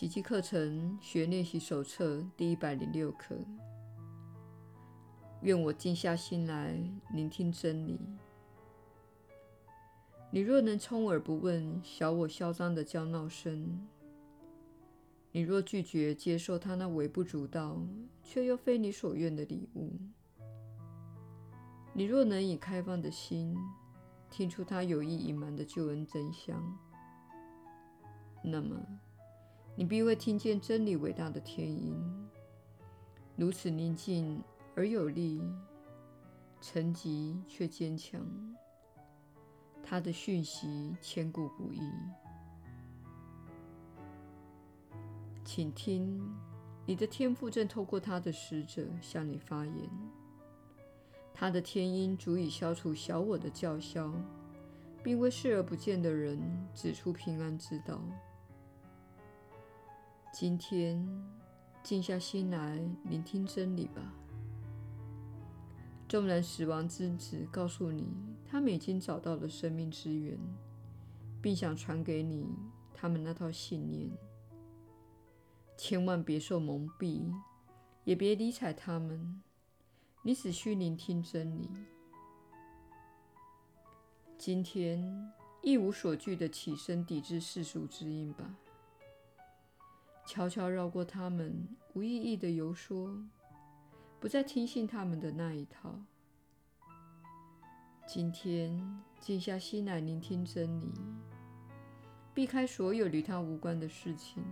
奇迹课程学练习手册第一百零六课。愿我静下心来聆听真理。你若能充耳不闻小我嚣张的叫闹声，你若拒绝接受他那微不足道却又非你所愿的礼物，你若能以开放的心听出他有意隐瞒的救恩真相，那么你必会听见真理伟大的天音，如此宁静而有力，沉寂却坚强。他的讯息千古不易，请听，你的天父正透过他的使者向你发言。他的天音足以消除小我的叫嚣，并为视而不见的人指出平安之道。今天，静下心来聆听真理吧。纵然死亡之子告诉你，他们已经找到了生命之源，并想传给你他们那套信念，千万别受蒙蔽，也别理睬他们。你只需聆听真理。今天，一无所惧的起身抵制世俗之音吧，悄悄绕过他们无意义的游说。不再听信他们的那一套。今天静下心来聆听真理，避开所有与他无关的事情。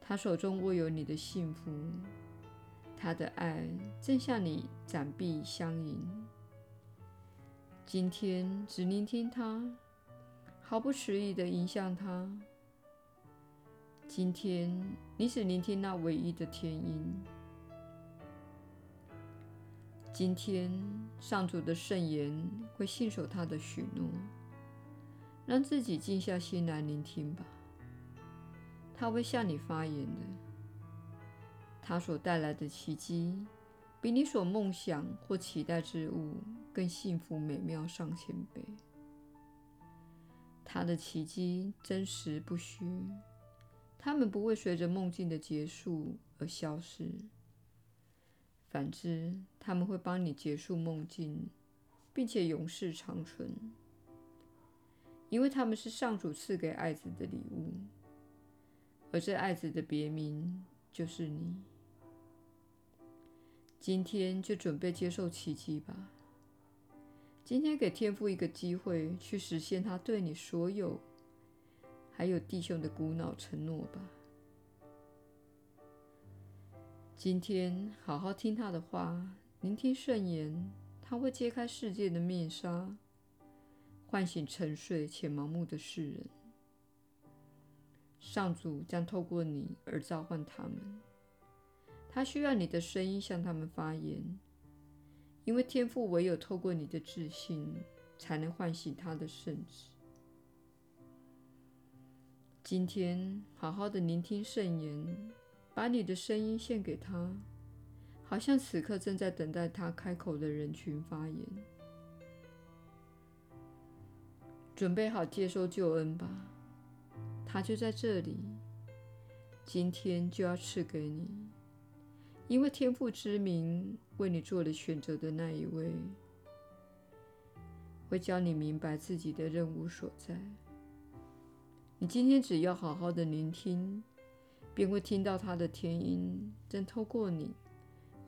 他手中握有你的幸福，他的爱正向你展臂相迎。今天只聆听他，毫不迟疑地迎向他。今天你只聆听那唯一的天音。今天，上主的圣言会信守他的许诺，让自己静下心来聆听吧。他会向你发言的。他所带来的奇迹，比你所梦想或期待之物更幸福美妙上千倍。他的奇迹真实不虚，他们不会随着梦境的结束而消失。反之，他们会帮你结束梦境，并且永世长存，因为他们是上主赐给爱子的礼物，而这爱子的别名就是你。今天就准备接受奇迹吧。今天给天父一个机会，去实现他对你所有，还有弟兄的股脑承诺吧。今天好好听他的话，聆听圣言，他会揭开世界的面纱，唤醒沉睡且盲目的世人。上主将透过你而召唤他们，他需要你的声音向他们发言，因为天父唯有透过你的自信，才能唤醒他的圣子。今天好好的聆听圣言。把你的声音献给他，好像此刻正在等待他开口的人群发言。准备好接受救恩吧，他就在这里，今天就要赐给你，因为天父之名为你做了选择的那一位，会教你明白自己的任务所在。你今天只要好好的聆听。便会听到他的天音正透过你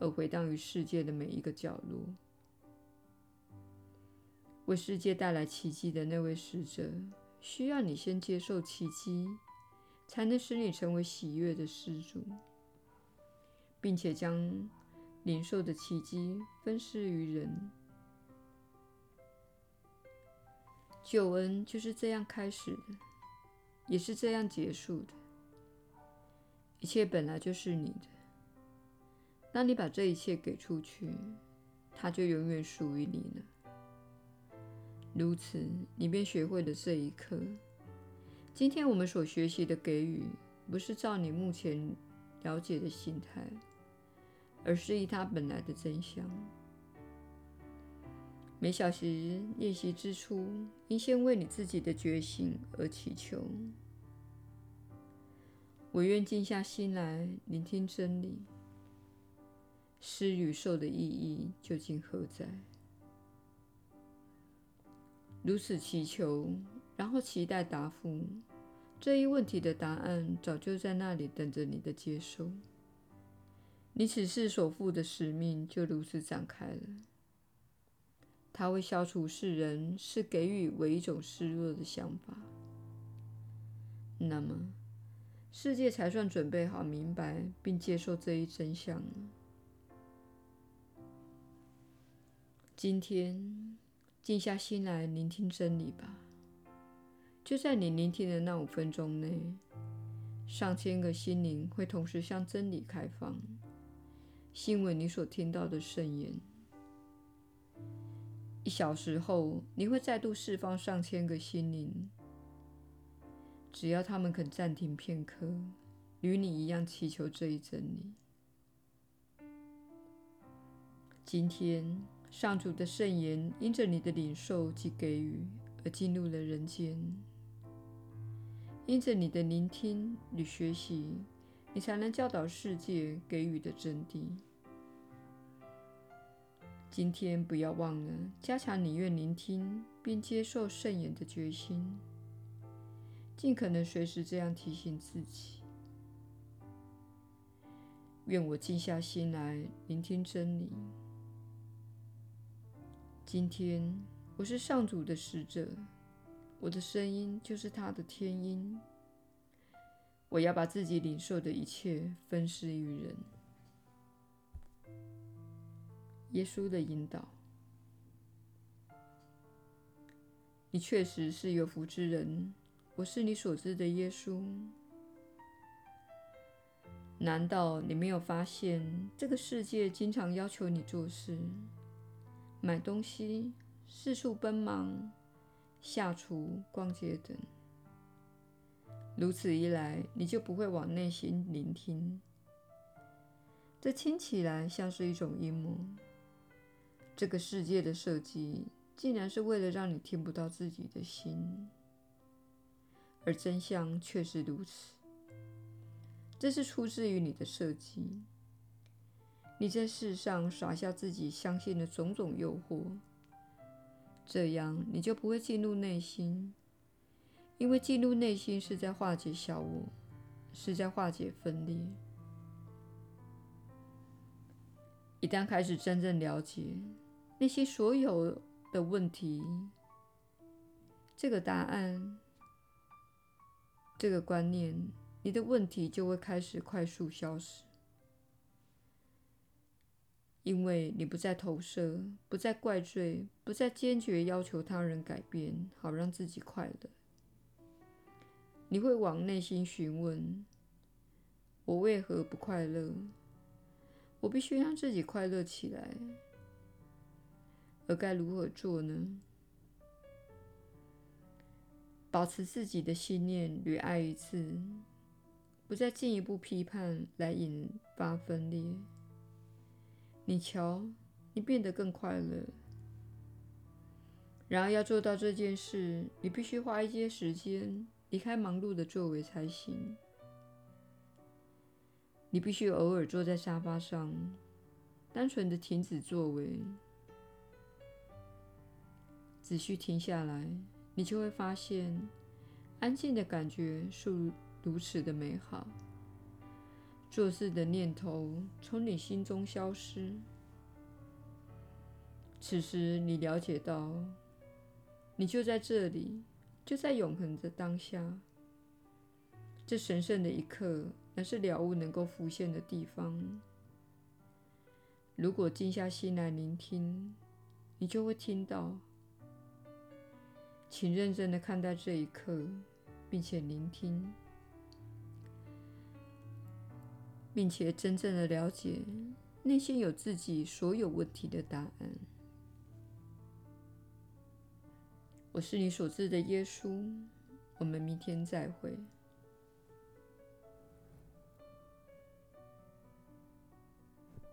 而回荡于世界的每一个角落。为世界带来奇迹的那位使者，需要你先接受奇迹，才能使你成为喜悦的施主，并且将领受的奇迹分施于人。救恩就是这样开始的，也是这样结束的。一切本来就是你的。当你把这一切给出去，它就永远属于你了。如此，你便学会了这一刻。今天我们所学习的给予，不是照你目前了解的心态，而是以它本来的真相。每小时练习之初，应先为你自己的觉醒而祈求。我愿静下心来聆听真理。施与受的意义究竟何在？如此祈求，然后期待答复。这一问题的答案早就在那里等着你的接受。你此世所负的使命就如此展开了。它会消除世人是给予为一种示弱的想法。那么，世界才算准备好明白并接受这一真相了。今天，静下心来聆听真理吧。就在你聆听的那五分钟内，上千个心灵会同时向真理开放，信为你所听到的圣言。一小时后，你会再度释放上千个心灵，只要他们肯暂停片刻，与你一样祈求这一真理。今天，上主的圣言因着你的领受及给予而进入了人间。因着你的聆听与学习，你才能教导世界给予的真谛。今天不要忘了加强你愿聆听并接受圣言的决心，尽可能随时这样提醒自己。愿我静下心来聆听真理。今天我是上主的使者。我的声音就是他的天音。我要把自己领受的一切分施于人。耶稣的引导。你确实是有福之人。我是你所知的耶稣。难道你没有发现，这个世界经常要求你做事、买东西、四处奔忙？下厨、逛街等，如此一来，你就不会往内心聆听。这听起来像是一种阴谋。这个世界的设计，竟然是为了让你听不到自己的心，而真相却是如此。这是出自于你的设计。你在世上撒下自己相信的种种诱惑。这样你就不会进入内心，因为进入内心是在化解小我，是在化解分裂。一旦开始真正了解那些所有的问题，这个答案，这个观念，你的问题就会开始快速消失。因为你不再投射，不再怪罪，不再坚决要求他人改变，好让自己快乐。你会往内心询问：我为何不快乐？我必须让自己快乐起来，而该如何做呢？保持自己的信念，屡爱一次，不再进一步批判来引发分裂。你瞧，你变得更快乐。然而，要做到这件事，你必须花一些时间离开忙碌的作为才行。你必须偶尔坐在沙发上，单纯的停止作为，只需停下来，你就会发现，安静的感觉是如此的美好。做事的念头从你心中消失。此时，你了解到，你就在这里，就在永恒的当下。这神圣的一刻，乃是了悟能够浮现的地方。如果静下心来聆听，你就会听到。请认真的看待这一刻，并且聆听。并且真正的了解，内心有自己所有问题的答案。我是你所知的耶稣。我们明天再会。